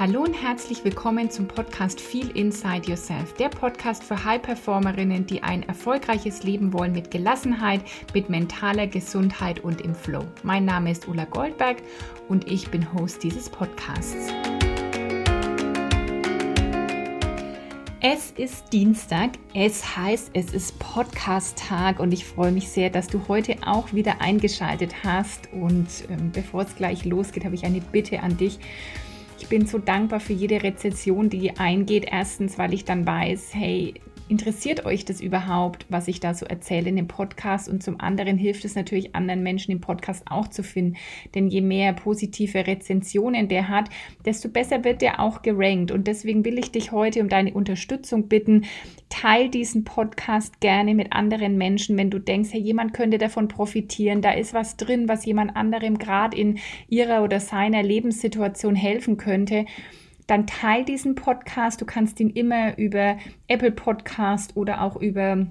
Hallo und herzlich willkommen zum Podcast Feel Inside Yourself, der Podcast für High-Performerinnen, die ein erfolgreiches Leben wollen mit Gelassenheit, mit mentaler Gesundheit und im Flow. Mein Name ist Ulla Goldberg und ich bin Host dieses Podcasts. Es ist Dienstag, es heißt, es ist Podcast-Tag und ich freue mich sehr, dass du heute auch wieder eingeschaltet hast. Und ähm, bevor es gleich losgeht, habe ich eine Bitte an dich. Ich bin so dankbar für jede Rezession, die eingeht. Erstens, weil ich dann weiß, hey, interessiert euch das überhaupt, was ich da so erzähle in dem Podcast? Und zum anderen hilft es natürlich anderen Menschen im Podcast auch zu finden. Denn je mehr positive Rezensionen der hat, desto besser wird der auch gerankt. Und deswegen will ich dich heute um deine Unterstützung bitten. Teil diesen Podcast gerne mit anderen Menschen, wenn du denkst, hey, jemand könnte davon profitieren. Da ist was drin, was jemand anderem gerade in ihrer oder seiner Lebenssituation helfen könnte dann teil diesen Podcast. Du kannst ihn immer über Apple Podcast oder auch über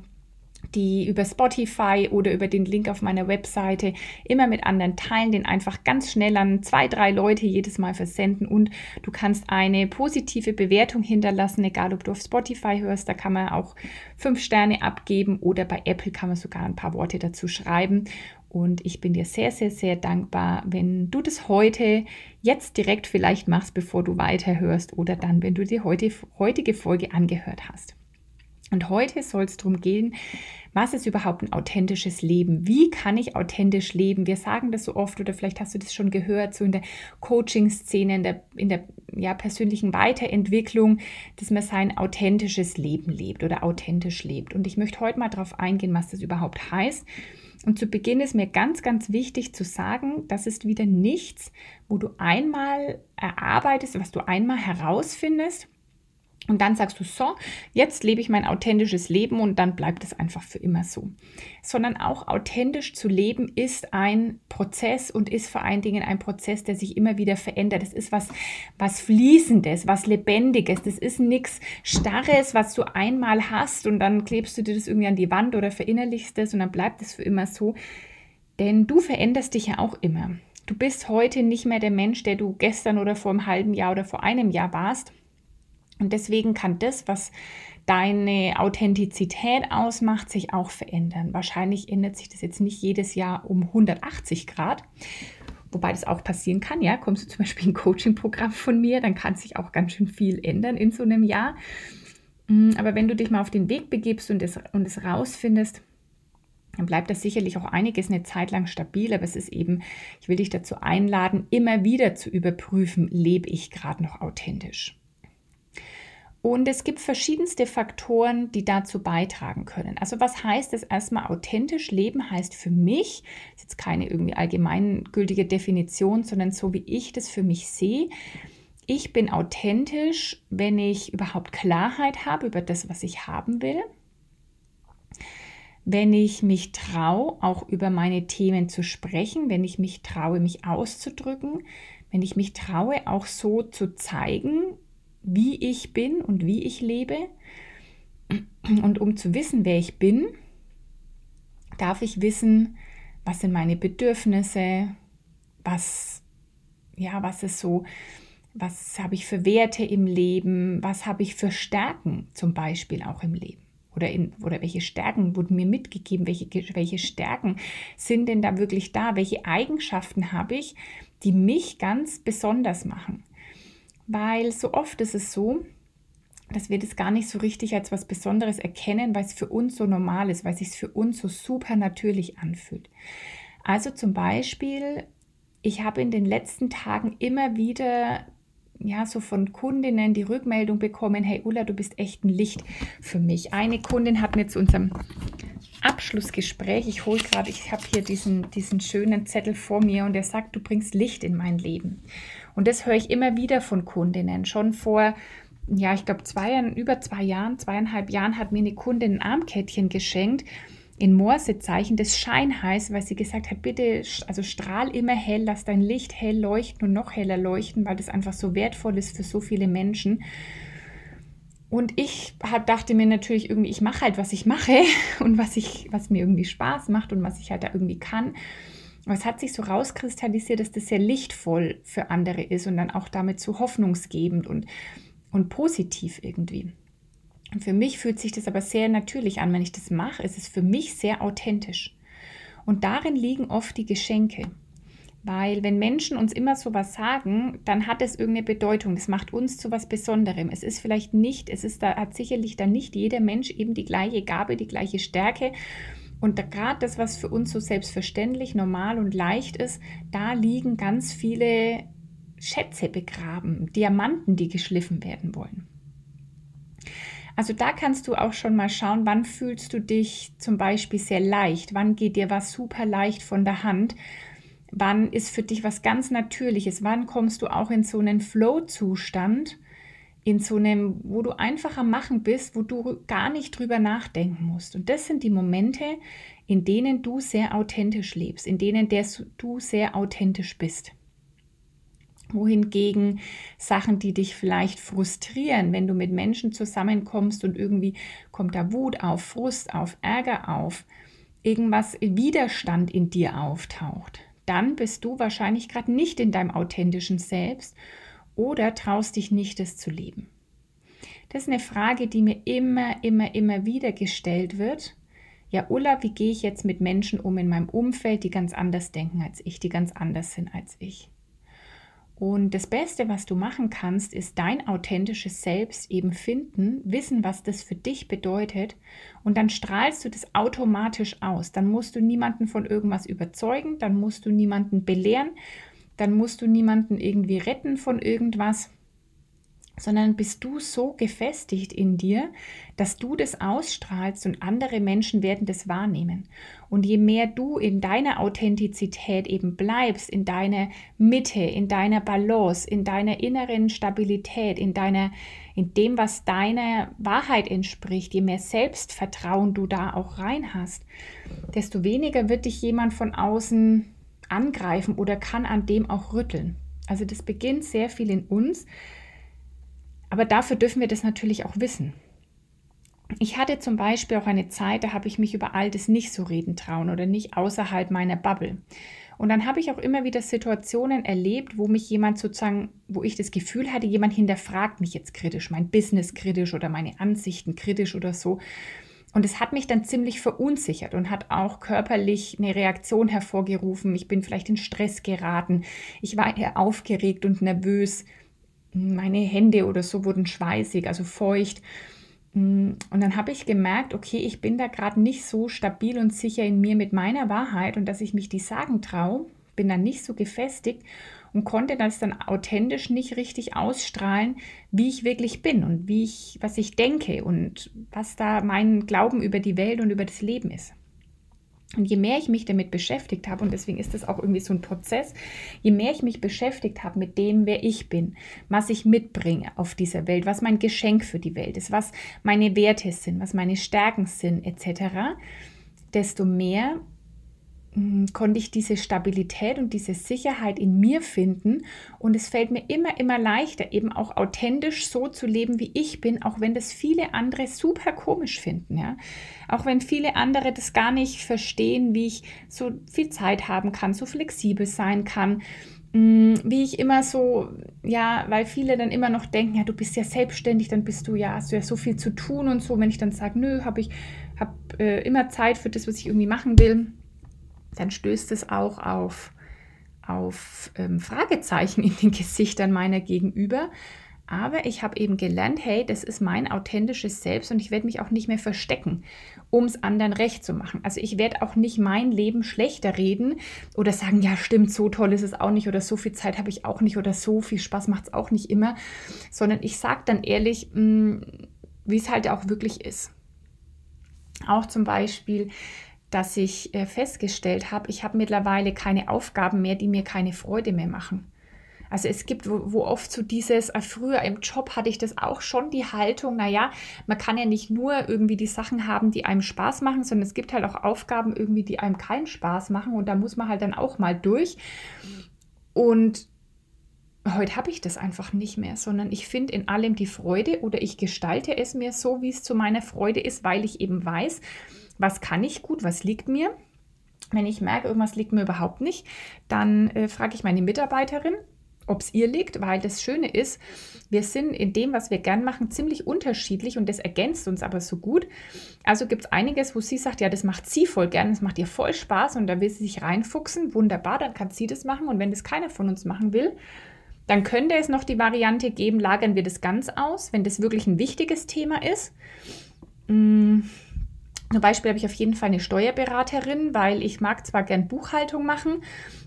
die über Spotify oder über den Link auf meiner Webseite immer mit anderen teilen, den einfach ganz schnell an zwei, drei Leute jedes Mal versenden und du kannst eine positive Bewertung hinterlassen, egal ob du auf Spotify hörst, da kann man auch fünf Sterne abgeben oder bei Apple kann man sogar ein paar Worte dazu schreiben und ich bin dir sehr, sehr, sehr dankbar, wenn du das heute, jetzt direkt vielleicht machst, bevor du weiterhörst oder dann, wenn du die heute, heutige Folge angehört hast. Und heute soll es darum gehen, was ist überhaupt ein authentisches Leben? Wie kann ich authentisch leben? Wir sagen das so oft oder vielleicht hast du das schon gehört, so in der Coaching-Szene, in der, in der ja, persönlichen Weiterentwicklung, dass man sein authentisches Leben lebt oder authentisch lebt. Und ich möchte heute mal darauf eingehen, was das überhaupt heißt und zu Beginn ist mir ganz, ganz wichtig zu sagen, das ist wieder nichts, wo du einmal erarbeitest, was du einmal herausfindest und dann sagst du, so, jetzt lebe ich mein authentisches Leben und dann bleibt es einfach für immer so. Sondern auch authentisch zu leben ist ein Prozess und ist vor allen Dingen ein Prozess, der sich immer wieder verändert. Das ist was, was Fließendes, was Lebendiges. Das ist nichts Starres, was du einmal hast und dann klebst du dir das irgendwie an die Wand oder verinnerlichst es und dann bleibt es für immer so. Denn du veränderst dich ja auch immer. Du bist heute nicht mehr der Mensch, der du gestern oder vor einem halben Jahr oder vor einem Jahr warst und deswegen kann das, was deine Authentizität ausmacht, sich auch verändern. Wahrscheinlich ändert sich das jetzt nicht jedes Jahr um 180 Grad. Wobei das auch passieren kann, ja. Kommst du zum Beispiel in ein Coaching-Programm von mir, dann kann sich auch ganz schön viel ändern in so einem Jahr. Mm, aber wenn du dich mal auf den Weg begibst und es, und es rausfindest, dann bleibt das sicherlich auch einiges eine Zeit lang stabil, aber es ist eben, ich will dich dazu einladen, immer wieder zu überprüfen, lebe ich gerade noch authentisch. Und es gibt verschiedenste Faktoren, die dazu beitragen können. Also was heißt es erstmal authentisch leben heißt für mich, ist jetzt keine irgendwie allgemeingültige Definition, sondern so wie ich das für mich sehe. Ich bin authentisch, wenn ich überhaupt Klarheit habe über das, was ich haben will. Wenn ich mich traue, auch über meine Themen zu sprechen, wenn ich mich traue, mich auszudrücken, wenn ich mich traue, auch so zu zeigen, wie ich bin und wie ich lebe. Und um zu wissen, wer ich bin, darf ich wissen, was sind meine Bedürfnisse, was, ja, was ist so, was habe ich für Werte im Leben, was habe ich für Stärken zum Beispiel auch im Leben. Oder, in, oder welche Stärken wurden mir mitgegeben, welche, welche Stärken sind denn da wirklich da, welche Eigenschaften habe ich, die mich ganz besonders machen weil so oft ist es so, dass wir das gar nicht so richtig als was Besonderes erkennen, weil es für uns so normal ist, weil es sich für uns so super natürlich anfühlt. Also zum Beispiel, ich habe in den letzten Tagen immer wieder ja, so von Kundinnen die Rückmeldung bekommen, hey Ulla, du bist echt ein Licht für mich. Eine Kundin hat mir zu unserem Abschlussgespräch, ich hole gerade, ich habe hier diesen, diesen schönen Zettel vor mir und er sagt, du bringst Licht in mein Leben. Und das höre ich immer wieder von Kundinnen. Schon vor, ja, ich glaube, zwei über zwei Jahren, zweieinhalb Jahren hat mir eine Kundin ein Armkettchen geschenkt in Morsezeichen, das Schein heißt, weil sie gesagt hat, bitte, also strahl immer hell, lass dein Licht hell leuchten und noch heller leuchten, weil das einfach so wertvoll ist für so viele Menschen. Und ich hab, dachte mir natürlich irgendwie, ich mache halt, was ich mache und was, ich, was mir irgendwie Spaß macht und was ich halt da irgendwie kann. Es hat sich so rauskristallisiert, dass das sehr lichtvoll für andere ist und dann auch damit so hoffnungsgebend und, und positiv irgendwie. Und für mich fühlt sich das aber sehr natürlich an, wenn ich das mache. Es ist für mich sehr authentisch. Und darin liegen oft die Geschenke. Weil wenn Menschen uns immer so was sagen, dann hat es irgendeine Bedeutung. Das macht uns zu was Besonderem. Es ist vielleicht nicht, es ist da, hat sicherlich dann nicht jeder Mensch eben die gleiche Gabe, die gleiche Stärke. Und gerade das, was für uns so selbstverständlich, normal und leicht ist, da liegen ganz viele Schätze begraben, Diamanten, die geschliffen werden wollen. Also da kannst du auch schon mal schauen, wann fühlst du dich zum Beispiel sehr leicht, wann geht dir was super leicht von der Hand, wann ist für dich was ganz Natürliches, wann kommst du auch in so einen Flow-Zustand, in so einem, wo du einfach am Machen bist, wo du gar nicht drüber nachdenken musst. Und das sind die Momente, in denen du sehr authentisch lebst, in denen du sehr authentisch bist wohingegen Sachen, die dich vielleicht frustrieren, wenn du mit Menschen zusammenkommst und irgendwie kommt da Wut auf, Frust auf, Ärger auf, irgendwas Widerstand in dir auftaucht, dann bist du wahrscheinlich gerade nicht in deinem authentischen Selbst oder traust dich nicht, es zu leben. Das ist eine Frage, die mir immer, immer, immer wieder gestellt wird. Ja, Ulla, wie gehe ich jetzt mit Menschen um in meinem Umfeld, die ganz anders denken als ich, die ganz anders sind als ich? Und das Beste, was du machen kannst, ist dein authentisches Selbst eben finden, wissen, was das für dich bedeutet und dann strahlst du das automatisch aus. Dann musst du niemanden von irgendwas überzeugen, dann musst du niemanden belehren, dann musst du niemanden irgendwie retten von irgendwas, sondern bist du so gefestigt in dir, dass du das ausstrahlst und andere Menschen werden das wahrnehmen. Und je mehr du in deiner Authentizität eben bleibst, in deiner Mitte, in deiner Balance, in deiner inneren Stabilität, in deiner in dem, was deiner Wahrheit entspricht, je mehr Selbstvertrauen du da auch rein hast, desto weniger wird dich jemand von außen angreifen oder kann an dem auch rütteln. Also das beginnt sehr viel in uns, aber dafür dürfen wir das natürlich auch wissen. Ich hatte zum Beispiel auch eine Zeit, da habe ich mich über all das nicht so reden trauen oder nicht außerhalb meiner Bubble. Und dann habe ich auch immer wieder Situationen erlebt, wo mich jemand sozusagen, wo ich das Gefühl hatte, jemand hinterfragt mich jetzt kritisch, mein Business kritisch oder meine Ansichten kritisch oder so. Und es hat mich dann ziemlich verunsichert und hat auch körperlich eine Reaktion hervorgerufen. Ich bin vielleicht in Stress geraten. Ich war eher aufgeregt und nervös meine Hände oder so wurden schweißig, also feucht. Und dann habe ich gemerkt, okay, ich bin da gerade nicht so stabil und sicher in mir mit meiner Wahrheit und dass ich mich die sagen traue, bin dann nicht so gefestigt und konnte das dann authentisch nicht richtig ausstrahlen, wie ich wirklich bin und wie ich, was ich denke und was da mein Glauben über die Welt und über das Leben ist. Und je mehr ich mich damit beschäftigt habe, und deswegen ist das auch irgendwie so ein Prozess, je mehr ich mich beschäftigt habe mit dem, wer ich bin, was ich mitbringe auf dieser Welt, was mein Geschenk für die Welt ist, was meine Werte sind, was meine Stärken sind, etc., desto mehr konnte ich diese Stabilität und diese Sicherheit in mir finden. Und es fällt mir immer, immer leichter, eben auch authentisch so zu leben, wie ich bin, auch wenn das viele andere super komisch finden. Ja? Auch wenn viele andere das gar nicht verstehen, wie ich so viel Zeit haben kann, so flexibel sein kann. Hm, wie ich immer so, ja, weil viele dann immer noch denken, ja, du bist ja selbstständig, dann bist du ja, hast du ja so viel zu tun und so. Wenn ich dann sage, nö, habe ich hab, äh, immer Zeit für das, was ich irgendwie machen will dann stößt es auch auf, auf ähm, Fragezeichen in den Gesichtern meiner Gegenüber. Aber ich habe eben gelernt, hey, das ist mein authentisches Selbst und ich werde mich auch nicht mehr verstecken, um es anderen recht zu machen. Also ich werde auch nicht mein Leben schlechter reden oder sagen, ja stimmt, so toll ist es auch nicht oder so viel Zeit habe ich auch nicht oder so viel Spaß macht es auch nicht immer, sondern ich sage dann ehrlich, mm, wie es halt auch wirklich ist. Auch zum Beispiel, dass ich äh, festgestellt habe, ich habe mittlerweile keine Aufgaben mehr, die mir keine Freude mehr machen. Also es gibt, wo, wo oft so dieses, äh, früher im Job hatte ich das auch schon, die Haltung, naja, man kann ja nicht nur irgendwie die Sachen haben, die einem Spaß machen, sondern es gibt halt auch Aufgaben irgendwie, die einem keinen Spaß machen und da muss man halt dann auch mal durch. Und heute habe ich das einfach nicht mehr, sondern ich finde in allem die Freude oder ich gestalte es mir so, wie es zu meiner Freude ist, weil ich eben weiß, was kann ich gut, was liegt mir. Wenn ich merke, irgendwas liegt mir überhaupt nicht, dann äh, frage ich meine Mitarbeiterin, ob es ihr liegt, weil das Schöne ist, wir sind in dem, was wir gern machen, ziemlich unterschiedlich und das ergänzt uns aber so gut. Also gibt es einiges, wo sie sagt, ja, das macht sie voll gern, das macht ihr voll Spaß und da will sie sich reinfuchsen. Wunderbar, dann kann sie das machen und wenn das keiner von uns machen will, dann könnte es noch die Variante geben, lagern wir das ganz aus, wenn das wirklich ein wichtiges Thema ist. Mmh zum Beispiel habe ich auf jeden Fall eine Steuerberaterin, weil ich mag zwar gern Buchhaltung machen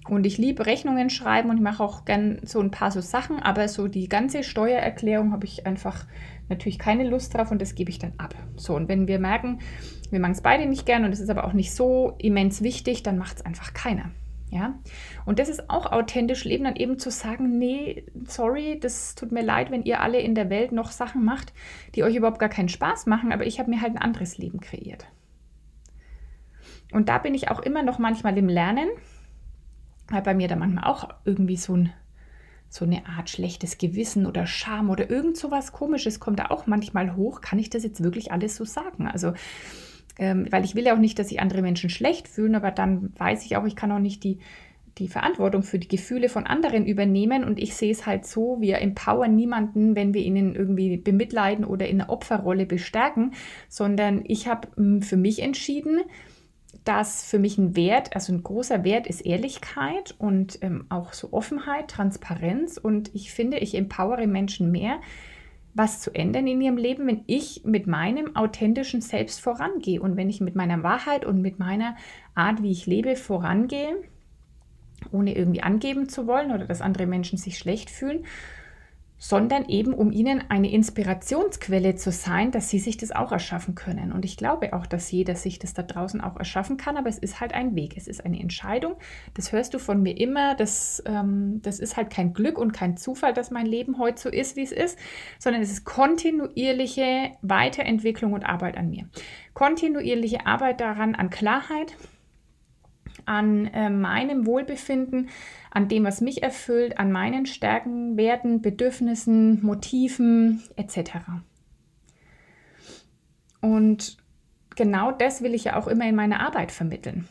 und ich liebe Rechnungen schreiben und ich mache auch gern so ein paar so Sachen, aber so die ganze Steuererklärung habe ich einfach natürlich keine Lust drauf und das gebe ich dann ab. So, und wenn wir merken, wir machen es beide nicht gern und es ist aber auch nicht so immens wichtig, dann macht es einfach keiner. Ja, und das ist auch authentisch leben, dann eben zu sagen, nee, sorry, das tut mir leid, wenn ihr alle in der Welt noch Sachen macht, die euch überhaupt gar keinen Spaß machen, aber ich habe mir halt ein anderes Leben kreiert. Und da bin ich auch immer noch manchmal im Lernen, weil bei mir da manchmal auch irgendwie so, ein, so eine Art schlechtes Gewissen oder Scham oder irgend so was Komisches kommt da auch manchmal hoch. Kann ich das jetzt wirklich alles so sagen? Also, ähm, weil ich will ja auch nicht, dass sich andere Menschen schlecht fühlen, aber dann weiß ich auch, ich kann auch nicht die, die Verantwortung für die Gefühle von anderen übernehmen. Und ich sehe es halt so, wir empowern niemanden, wenn wir ihnen irgendwie bemitleiden oder in eine Opferrolle bestärken, sondern ich habe hm, für mich entschieden, dass für mich ein Wert, also ein großer Wert ist Ehrlichkeit und ähm, auch so Offenheit, Transparenz. Und ich finde, ich empowere Menschen mehr, was zu ändern in ihrem Leben, wenn ich mit meinem authentischen Selbst vorangehe und wenn ich mit meiner Wahrheit und mit meiner Art, wie ich lebe, vorangehe, ohne irgendwie angeben zu wollen oder dass andere Menschen sich schlecht fühlen, sondern eben um ihnen eine Inspirationsquelle zu sein, dass sie sich das auch erschaffen können. Und ich glaube auch, dass jeder sich das da draußen auch erschaffen kann, aber es ist halt ein Weg, es ist eine Entscheidung. Das hörst du von mir immer, das, ähm, das ist halt kein Glück und kein Zufall, dass mein Leben heute so ist, wie es ist, sondern es ist kontinuierliche Weiterentwicklung und Arbeit an mir. Kontinuierliche Arbeit daran, an Klarheit, an äh, meinem Wohlbefinden, an dem, was mich erfüllt, an meinen Stärken, Werten, Bedürfnissen, Motiven etc. Und genau das will ich ja auch immer in meiner Arbeit vermitteln.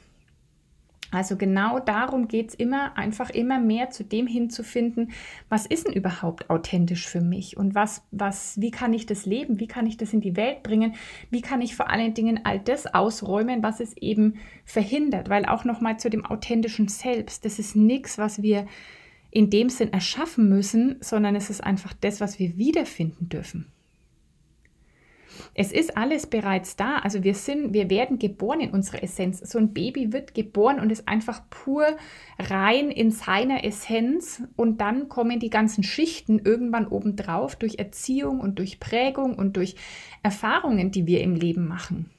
Also genau darum geht es immer, einfach immer mehr zu dem hinzufinden, was ist denn überhaupt authentisch für mich? Und was, was, wie kann ich das leben, wie kann ich das in die Welt bringen, wie kann ich vor allen Dingen all das ausräumen, was es eben verhindert, weil auch nochmal zu dem authentischen Selbst, das ist nichts, was wir in dem Sinn erschaffen müssen, sondern es ist einfach das, was wir wiederfinden dürfen. Es ist alles bereits da. Also wir sind, wir werden geboren in unserer Essenz. So ein Baby wird geboren und ist einfach pur rein in seiner Essenz. Und dann kommen die ganzen Schichten irgendwann obendrauf durch Erziehung und durch Prägung und durch Erfahrungen, die wir im Leben machen.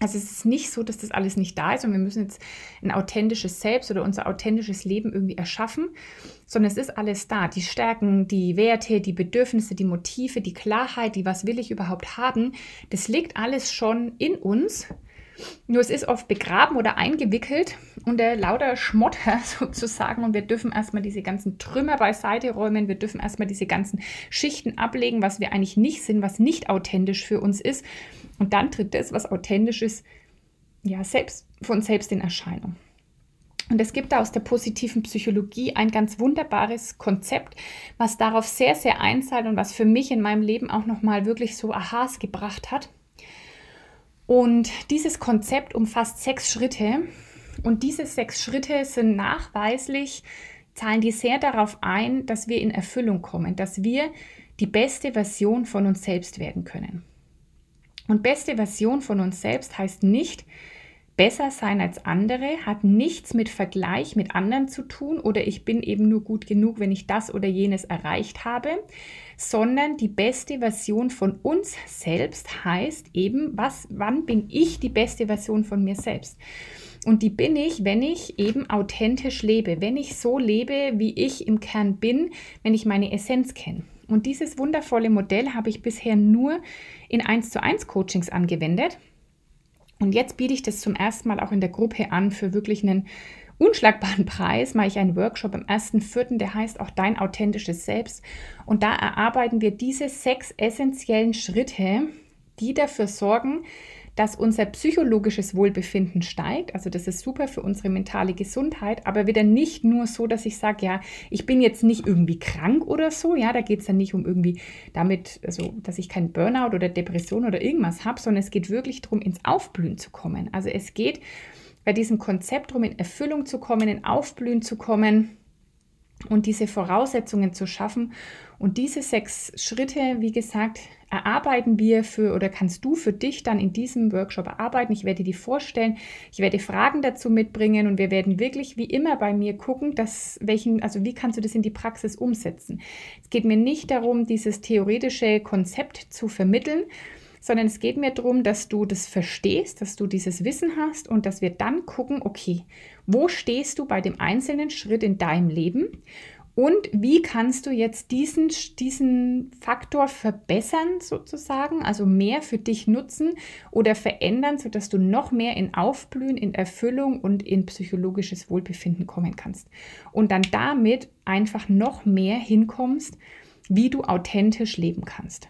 Also es ist nicht so, dass das alles nicht da ist und wir müssen jetzt ein authentisches Selbst oder unser authentisches Leben irgendwie erschaffen, sondern es ist alles da. Die Stärken, die Werte, die Bedürfnisse, die Motive, die Klarheit, die was will ich überhaupt haben, das liegt alles schon in uns. Nur es ist oft begraben oder eingewickelt unter lauter Schmotter sozusagen und wir dürfen erstmal diese ganzen Trümmer beiseite räumen, wir dürfen erstmal diese ganzen Schichten ablegen, was wir eigentlich nicht sind, was nicht authentisch für uns ist und dann tritt das, was authentisch ist, ja, selbst, von selbst in Erscheinung. Und es gibt da aus der positiven Psychologie ein ganz wunderbares Konzept, was darauf sehr, sehr einzahlt und was für mich in meinem Leben auch nochmal wirklich so Aha's gebracht hat. Und dieses Konzept umfasst sechs Schritte. Und diese sechs Schritte sind nachweislich, zahlen die sehr darauf ein, dass wir in Erfüllung kommen, dass wir die beste Version von uns selbst werden können. Und beste Version von uns selbst heißt nicht, besser sein als andere, hat nichts mit Vergleich mit anderen zu tun oder ich bin eben nur gut genug, wenn ich das oder jenes erreicht habe, sondern die beste Version von uns selbst heißt eben, was, wann bin ich die beste Version von mir selbst? Und die bin ich, wenn ich eben authentisch lebe, wenn ich so lebe, wie ich im Kern bin, wenn ich meine Essenz kenne. Und dieses wundervolle Modell habe ich bisher nur in 1 zu 1 Coachings angewendet. Und jetzt biete ich das zum ersten Mal auch in der Gruppe an für wirklich einen unschlagbaren Preis. Mache ich einen Workshop am 1.4., der heißt auch Dein authentisches Selbst. Und da erarbeiten wir diese sechs essentiellen Schritte, die dafür sorgen, dass unser psychologisches Wohlbefinden steigt. Also das ist super für unsere mentale Gesundheit, aber wieder nicht nur so, dass ich sage, ja, ich bin jetzt nicht irgendwie krank oder so. Ja, da geht es dann nicht um irgendwie damit, also dass ich kein Burnout oder Depression oder irgendwas habe, sondern es geht wirklich darum, ins Aufblühen zu kommen. Also es geht bei diesem Konzept darum, in Erfüllung zu kommen, in Aufblühen zu kommen und diese Voraussetzungen zu schaffen. Und diese sechs Schritte, wie gesagt, erarbeiten wir für oder kannst du für dich dann in diesem Workshop erarbeiten. Ich werde die vorstellen, ich werde Fragen dazu mitbringen und wir werden wirklich wie immer bei mir gucken, dass welchen, also wie kannst du das in die Praxis umsetzen. Es geht mir nicht darum, dieses theoretische Konzept zu vermitteln, sondern es geht mir darum, dass du das verstehst, dass du dieses Wissen hast und dass wir dann gucken, okay, wo stehst du bei dem einzelnen Schritt in deinem Leben und wie kannst du jetzt diesen, diesen Faktor verbessern sozusagen, also mehr für dich nutzen oder verändern, sodass du noch mehr in Aufblühen, in Erfüllung und in psychologisches Wohlbefinden kommen kannst. Und dann damit einfach noch mehr hinkommst, wie du authentisch leben kannst.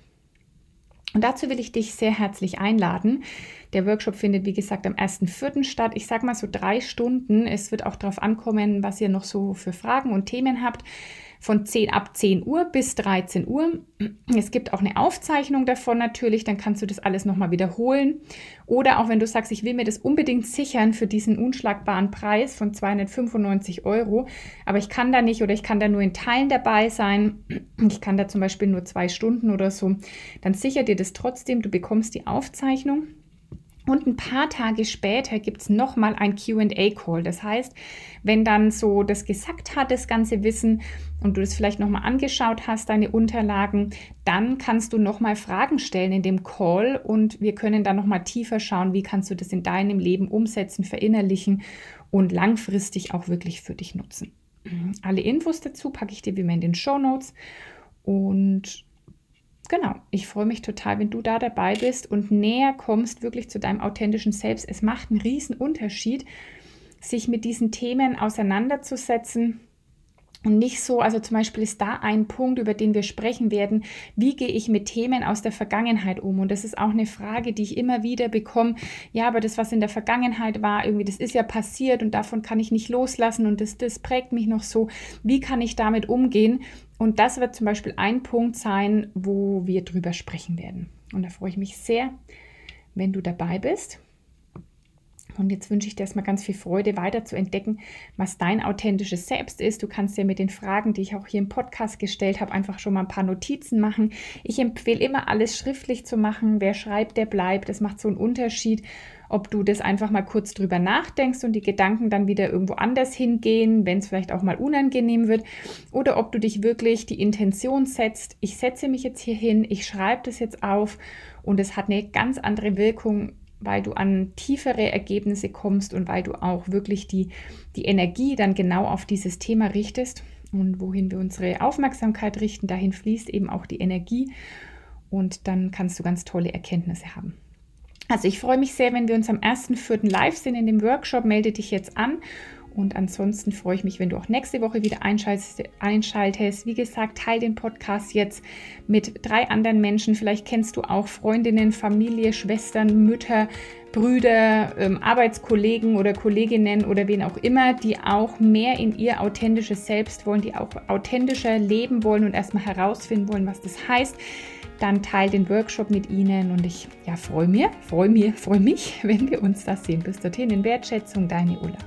Und dazu will ich dich sehr herzlich einladen. Der Workshop findet, wie gesagt, am 1.4. statt. Ich sage mal so drei Stunden. Es wird auch darauf ankommen, was ihr noch so für Fragen und Themen habt von 10 ab 10 Uhr bis 13 Uhr. Es gibt auch eine Aufzeichnung davon natürlich, dann kannst du das alles nochmal wiederholen. Oder auch wenn du sagst, ich will mir das unbedingt sichern für diesen unschlagbaren Preis von 295 Euro, aber ich kann da nicht oder ich kann da nur in Teilen dabei sein, ich kann da zum Beispiel nur zwei Stunden oder so, dann sicher dir das trotzdem, du bekommst die Aufzeichnung. Und ein paar Tage später gibt es nochmal ein QA-Call. Das heißt, wenn dann so das gesagt hat, das ganze Wissen, und du das vielleicht nochmal angeschaut hast, deine Unterlagen, dann kannst du nochmal Fragen stellen in dem Call und wir können dann nochmal tiefer schauen, wie kannst du das in deinem Leben umsetzen, verinnerlichen und langfristig auch wirklich für dich nutzen. Alle Infos dazu packe ich dir wie immer in den Show Notes. Und genau, ich freue mich total, wenn du da dabei bist und näher kommst wirklich zu deinem authentischen Selbst. Es macht einen riesen Unterschied, sich mit diesen Themen auseinanderzusetzen. Und nicht so, also zum Beispiel ist da ein Punkt, über den wir sprechen werden, wie gehe ich mit Themen aus der Vergangenheit um? Und das ist auch eine Frage, die ich immer wieder bekomme. Ja, aber das, was in der Vergangenheit war, irgendwie, das ist ja passiert und davon kann ich nicht loslassen und das, das prägt mich noch so. Wie kann ich damit umgehen? Und das wird zum Beispiel ein Punkt sein, wo wir drüber sprechen werden. Und da freue ich mich sehr, wenn du dabei bist. Und jetzt wünsche ich dir erstmal ganz viel Freude, weiter zu entdecken, was dein authentisches Selbst ist. Du kannst dir mit den Fragen, die ich auch hier im Podcast gestellt habe, einfach schon mal ein paar Notizen machen. Ich empfehle immer, alles schriftlich zu machen. Wer schreibt, der bleibt. Das macht so einen Unterschied ob du das einfach mal kurz drüber nachdenkst und die Gedanken dann wieder irgendwo anders hingehen, wenn es vielleicht auch mal unangenehm wird, oder ob du dich wirklich die Intention setzt, ich setze mich jetzt hier hin, ich schreibe das jetzt auf und es hat eine ganz andere Wirkung, weil du an tiefere Ergebnisse kommst und weil du auch wirklich die, die Energie dann genau auf dieses Thema richtest und wohin wir unsere Aufmerksamkeit richten, dahin fließt eben auch die Energie und dann kannst du ganz tolle Erkenntnisse haben. Also ich freue mich sehr, wenn wir uns am 1.4. live sind in dem Workshop. Melde dich jetzt an. Und ansonsten freue ich mich, wenn du auch nächste Woche wieder einschaltest. Wie gesagt, teile den Podcast jetzt mit drei anderen Menschen. Vielleicht kennst du auch Freundinnen, Familie, Schwestern, Mütter, Brüder, ähm, Arbeitskollegen oder Kolleginnen oder wen auch immer, die auch mehr in ihr authentisches Selbst wollen, die auch authentischer leben wollen und erstmal herausfinden wollen, was das heißt dann teile den Workshop mit Ihnen und ich ja, freue mich, freue mich, freue mich, wenn wir uns das sehen. Bis dorthin in Wertschätzung, deine Ulla.